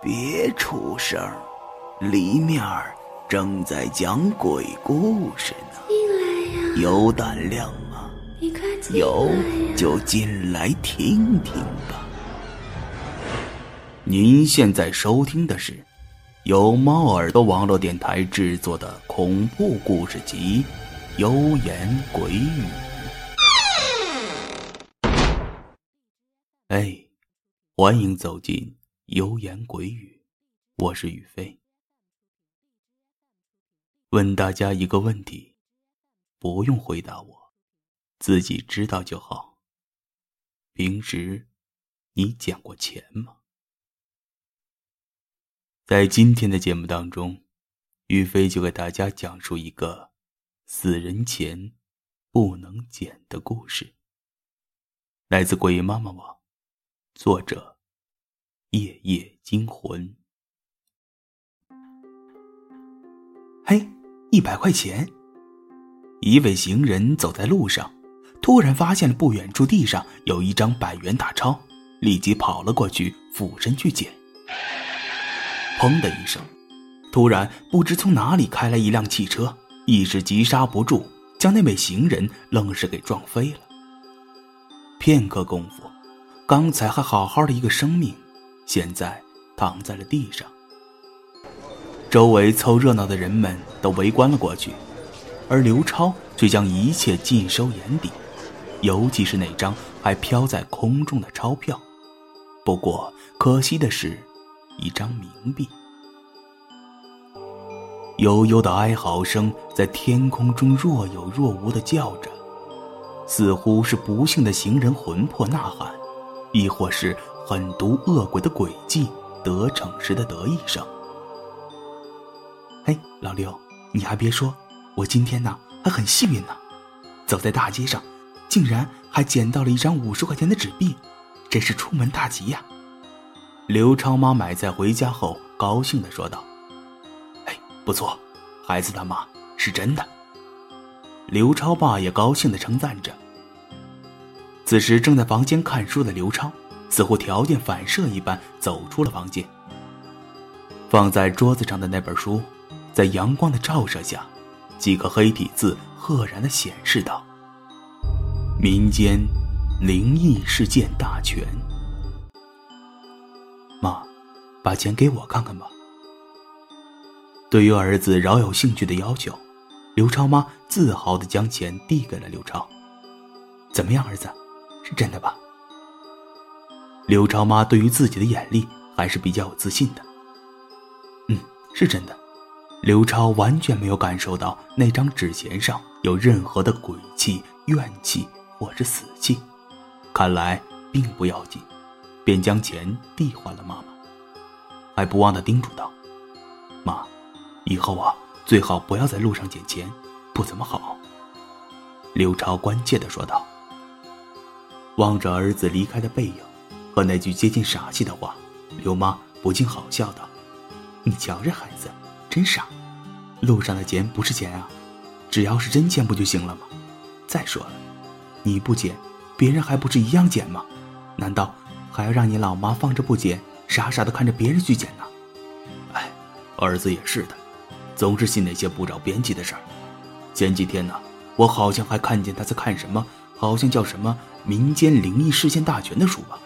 别出声，里面正在讲鬼故事呢。进来呀！有胆量吗？你快进来有就进来听听吧。您现在收听的是由猫耳朵网络电台制作的恐怖故事集《幽言鬼语》。哎，欢迎走进《油言鬼语》，我是宇飞。问大家一个问题，不用回答我，自己知道就好。平时你捡过钱吗？在今天的节目当中，宇飞就给大家讲述一个死人钱不能捡的故事。来自鬼妈妈网，作者夜夜惊魂。嘿，一百块钱！一位行人走在路上，突然发现了不远处地上有一张百元大钞，立即跑了过去，俯身去捡。砰的一声，突然不知从哪里开来一辆汽车，一时急刹不住，将那位行人愣是给撞飞了。片刻功夫，刚才还好好的一个生命，现在躺在了地上。周围凑热闹的人们都围观了过去，而刘超却将一切尽收眼底，尤其是那张还飘在空中的钞票。不过可惜的是。一张冥币，悠悠的哀嚎声在天空中若有若无的叫着，似乎是不幸的行人魂魄呐喊，亦或是狠毒恶鬼的诡计得逞时的得意声。哎，老刘，你还别说，我今天呢还很幸运呢，走在大街上，竟然还捡到了一张五十块钱的纸币，真是出门大吉呀！刘超妈买菜回家后，高兴的说道：“哎，不错，孩子他妈是真的。”刘超爸也高兴的称赞着。此时正在房间看书的刘超，似乎条件反射一般走出了房间。放在桌子上的那本书，在阳光的照射下，几个黑体字赫然的显示道：“民间灵异事件大全。”妈，把钱给我看看吧。对于儿子饶有兴趣的要求，刘超妈自豪的将钱递给了刘超。怎么样，儿子，是真的吧？刘超妈对于自己的眼力还是比较有自信的。嗯，是真的。刘超完全没有感受到那张纸钱上有任何的鬼气、怨气或是死气，看来并不要紧。便将钱递还了妈妈，还不忘的叮嘱道：“妈，以后啊，最好不要在路上捡钱，不怎么好。”刘超关切的说道。望着儿子离开的背影和那句接近傻气的话，刘妈不禁好笑道：“你瞧这孩子，真傻！路上的钱不是钱啊，只要是真钱不就行了吗？再说了，你不捡，别人还不是一样捡吗？难道？”还要让你老妈放着不捡，傻傻的看着别人去捡呢？哎，儿子也是的，总是信那些不着边际的事儿。前几天呢，我好像还看见他在看什么，好像叫什么《民间灵异事件大全》的书吧，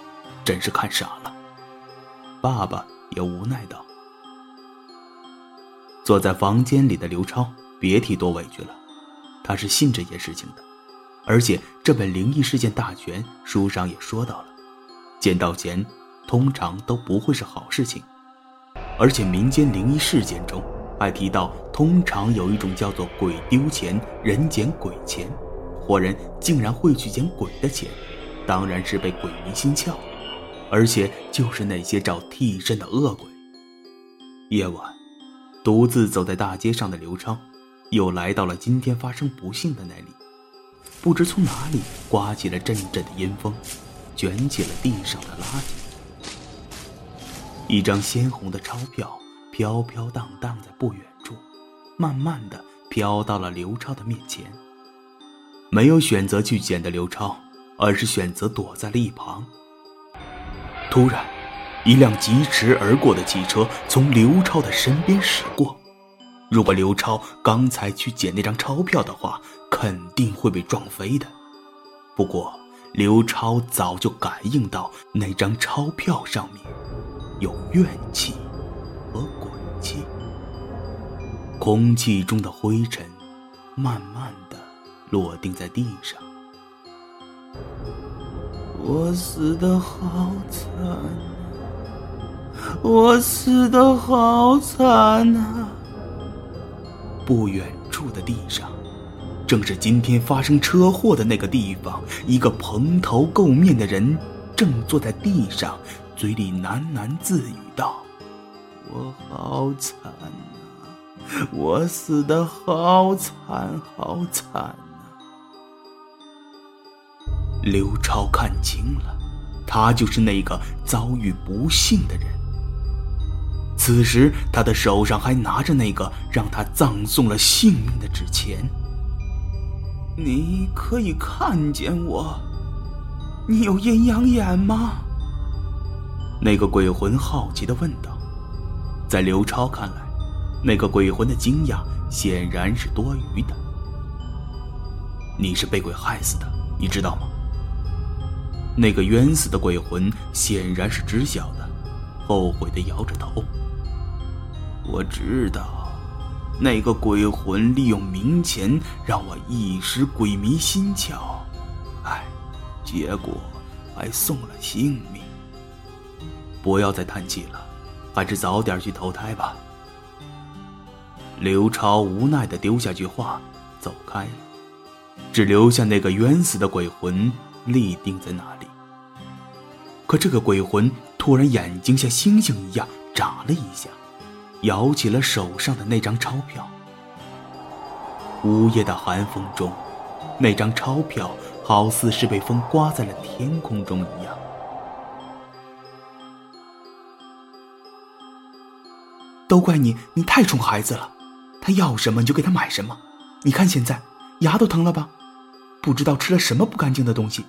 真是看傻了。爸爸也无奈道。坐在房间里的刘超，别提多委屈了。他是信这件事情的，而且这本《灵异事件大全》书上也说到了。捡到钱，通常都不会是好事情，而且民间灵异事件中还提到，通常有一种叫做“鬼丢钱，人捡鬼钱”，活人竟然会去捡鬼的钱，当然是被鬼迷心窍，而且就是那些找替身的恶鬼。夜晚，独自走在大街上的刘超，又来到了今天发生不幸的那里，不知从哪里刮起了阵阵的阴风。卷起了地上的垃圾，一张鲜红的钞票飘飘荡荡在不远处，慢慢的飘到了刘超的面前。没有选择去捡的刘超，而是选择躲在了一旁。突然，一辆疾驰而过的汽车从刘超的身边驶过。如果刘超刚才去捡那张钞票的话，肯定会被撞飞的。不过，刘超早就感应到那张钞票上面有怨气和鬼气。空气中的灰尘慢慢的落定在地上。我死的好惨我死的好惨呐！不远处的地上，正是今天发生车祸的那个地方。一个蓬头垢面的人正坐在地上，嘴里喃喃自语道：“我好惨呐，我死的好惨好惨！”刘超看清了，他就是那个遭遇不幸的人。此时，他的手上还拿着那个让他葬送了性命的纸钱。你可以看见我，你有阴阳眼吗？那个鬼魂好奇的问道。在刘超看来，那个鬼魂的惊讶显然是多余的。你是被鬼害死的，你知道吗？那个冤死的鬼魂显然是知晓的，后悔的摇着头。我知道，那个鬼魂利用冥钱让我一时鬼迷心窍，哎，结果还送了性命。不要再叹气了，还是早点去投胎吧。刘超无奈的丢下句话，走开了，只留下那个冤死的鬼魂立定在那里。可这个鬼魂突然眼睛像星星一样眨了一下，摇起了手上的那张钞票。午夜的寒风中，那张钞票好似是被风刮在了天空中一样。都怪你，你太宠孩子了，他要什么你就给他买什么。你看现在牙都疼了吧？不知道吃了什么不干净的东西。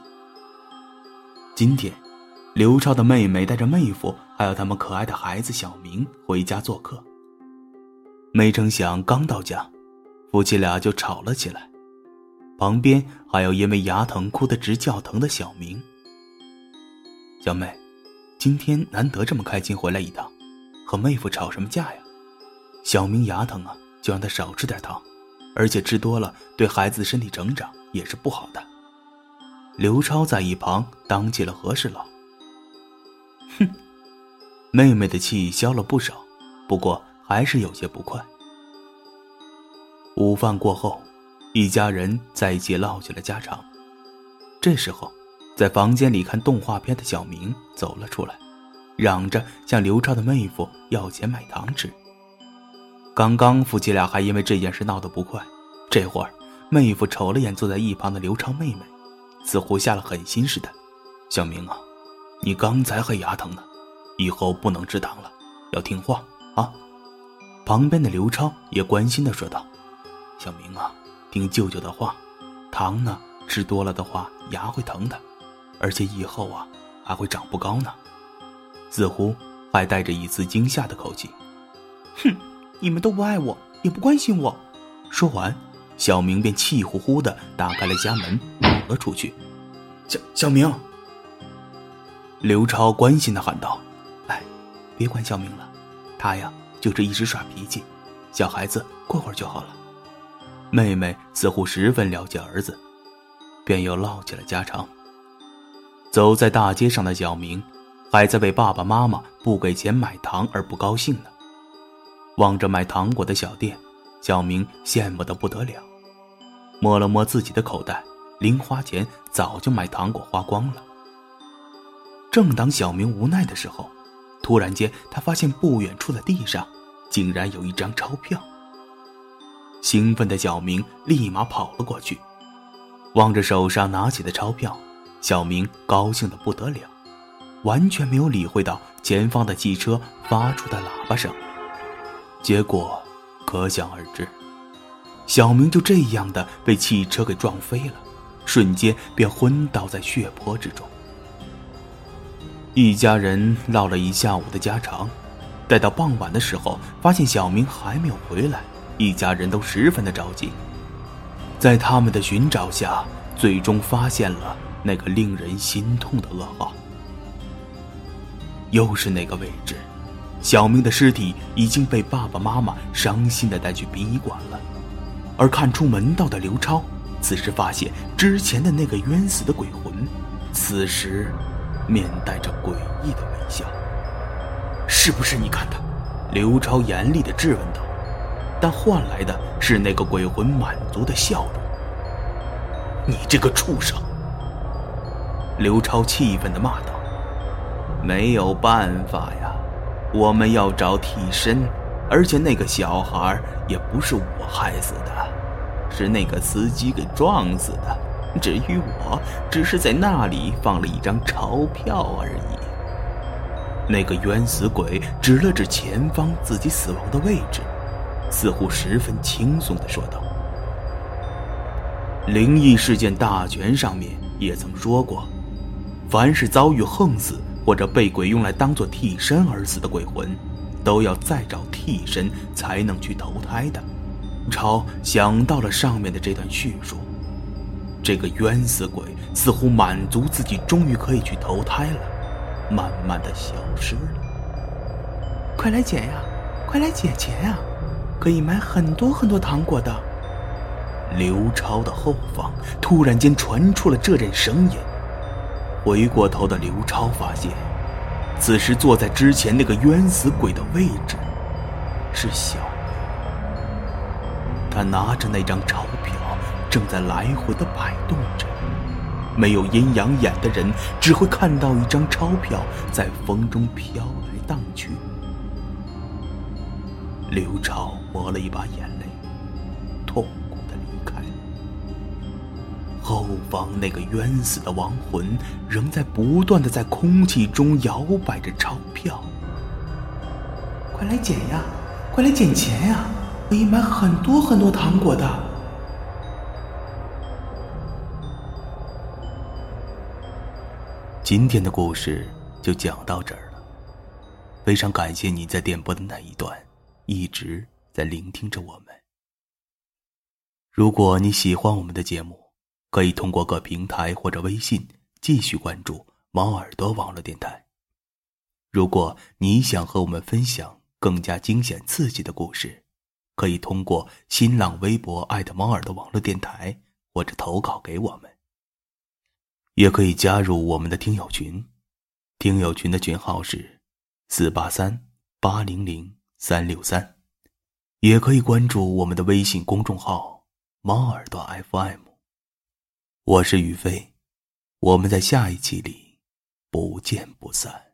今天。刘超的妹妹带着妹夫，还有他们可爱的孩子小明回家做客。没成想，刚到家，夫妻俩就吵了起来。旁边还有因为牙疼哭得直叫疼的小明。小妹，今天难得这么开心回来一趟，和妹夫吵什么架呀？小明牙疼啊，就让他少吃点糖，而且吃多了对孩子的身体成长也是不好的。刘超在一旁当起了和事佬。哼，妹妹的气消了不少，不过还是有些不快。午饭过后，一家人在一起唠起了家常。这时候，在房间里看动画片的小明走了出来，嚷着向刘超的妹夫要钱买糖吃。刚刚夫妻俩还因为这件事闹得不快，这会儿妹夫瞅了眼坐在一旁的刘超妹妹，似乎下了狠心似的。小明啊。你刚才还牙疼呢，以后不能吃糖了，要听话啊！旁边的刘超也关心的说道：“小明啊，听舅舅的话，糖呢吃多了的话牙会疼的，而且以后啊还会长不高呢。”似乎还带着一丝惊吓的口气。哼，你们都不爱我，也不关心我。说完，小明便气呼呼的打开了家门，跑了出去。小小明。刘超关心的喊道：“哎，别管小明了，他呀就是一时耍脾气，小孩子过会儿就好了。”妹妹似乎十分了解儿子，便又唠起了家常。走在大街上的小明，还在为爸爸妈妈不给钱买糖而不高兴呢。望着卖糖果的小店，小明羡慕的不得了，摸了摸自己的口袋，零花钱早就买糖果花光了。正当小明无奈的时候，突然间他发现不远处的地上竟然有一张钞票。兴奋的小明立马跑了过去，望着手上拿起的钞票，小明高兴的不得了，完全没有理会到前方的汽车发出的喇叭声。结果可想而知，小明就这样的被汽车给撞飞了，瞬间便昏倒在血泊之中。一家人唠了一下午的家常，待到傍晚的时候，发现小明还没有回来，一家人都十分的着急。在他们的寻找下，最终发现了那个令人心痛的噩耗。又是那个位置，小明的尸体已经被爸爸妈妈伤心的带去殡仪馆了，而看出门道的刘超，此时发现之前的那个冤死的鬼魂，此时。面带着诡异的微笑，是不是你干的？刘超严厉的质问道，但换来的是那个鬼魂满足的笑容。你这个畜生！刘超气愤的骂道：“没有办法呀，我们要找替身，而且那个小孩也不是我害死的，是那个司机给撞死的。”至于我，只是在那里放了一张钞票而已。那个冤死鬼指了指前方自己死亡的位置，似乎十分轻松的说道：“灵异事件大全上面也曾说过，凡是遭遇横死或者被鬼用来当做替身而死的鬼魂，都要再找替身才能去投胎的。”超想到了上面的这段叙述。这个冤死鬼似乎满足自己，终于可以去投胎了，慢慢的消失了。快来捡呀，快来捡钱呀，可以买很多很多糖果的。刘超的后方突然间传出了这阵声音，回过头的刘超发现，此时坐在之前那个冤死鬼的位置是小明，他拿着那张钞票。正在来回的摆动着，没有阴阳眼的人只会看到一张钞票在风中飘来荡去。刘超抹了一把眼泪，后方那个冤死的亡魂仍在不断的在空气中摇摆着钞票。快来捡呀，快来捡钱呀，可以买很多很多糖果的。今天的故事就讲到这儿了，非常感谢你在点播的那一段一直在聆听着我们。如果你喜欢我们的节目，可以通过各平台或者微信继续关注猫耳朵网络电台。如果你想和我们分享更加惊险刺激的故事，可以通过新浪微博艾特猫耳朵网络电台或者投稿给我们。也可以加入我们的听友群，听友群的群号是四八三八零零三六三，也可以关注我们的微信公众号“猫耳朵 FM”。我是宇飞，我们在下一期里不见不散。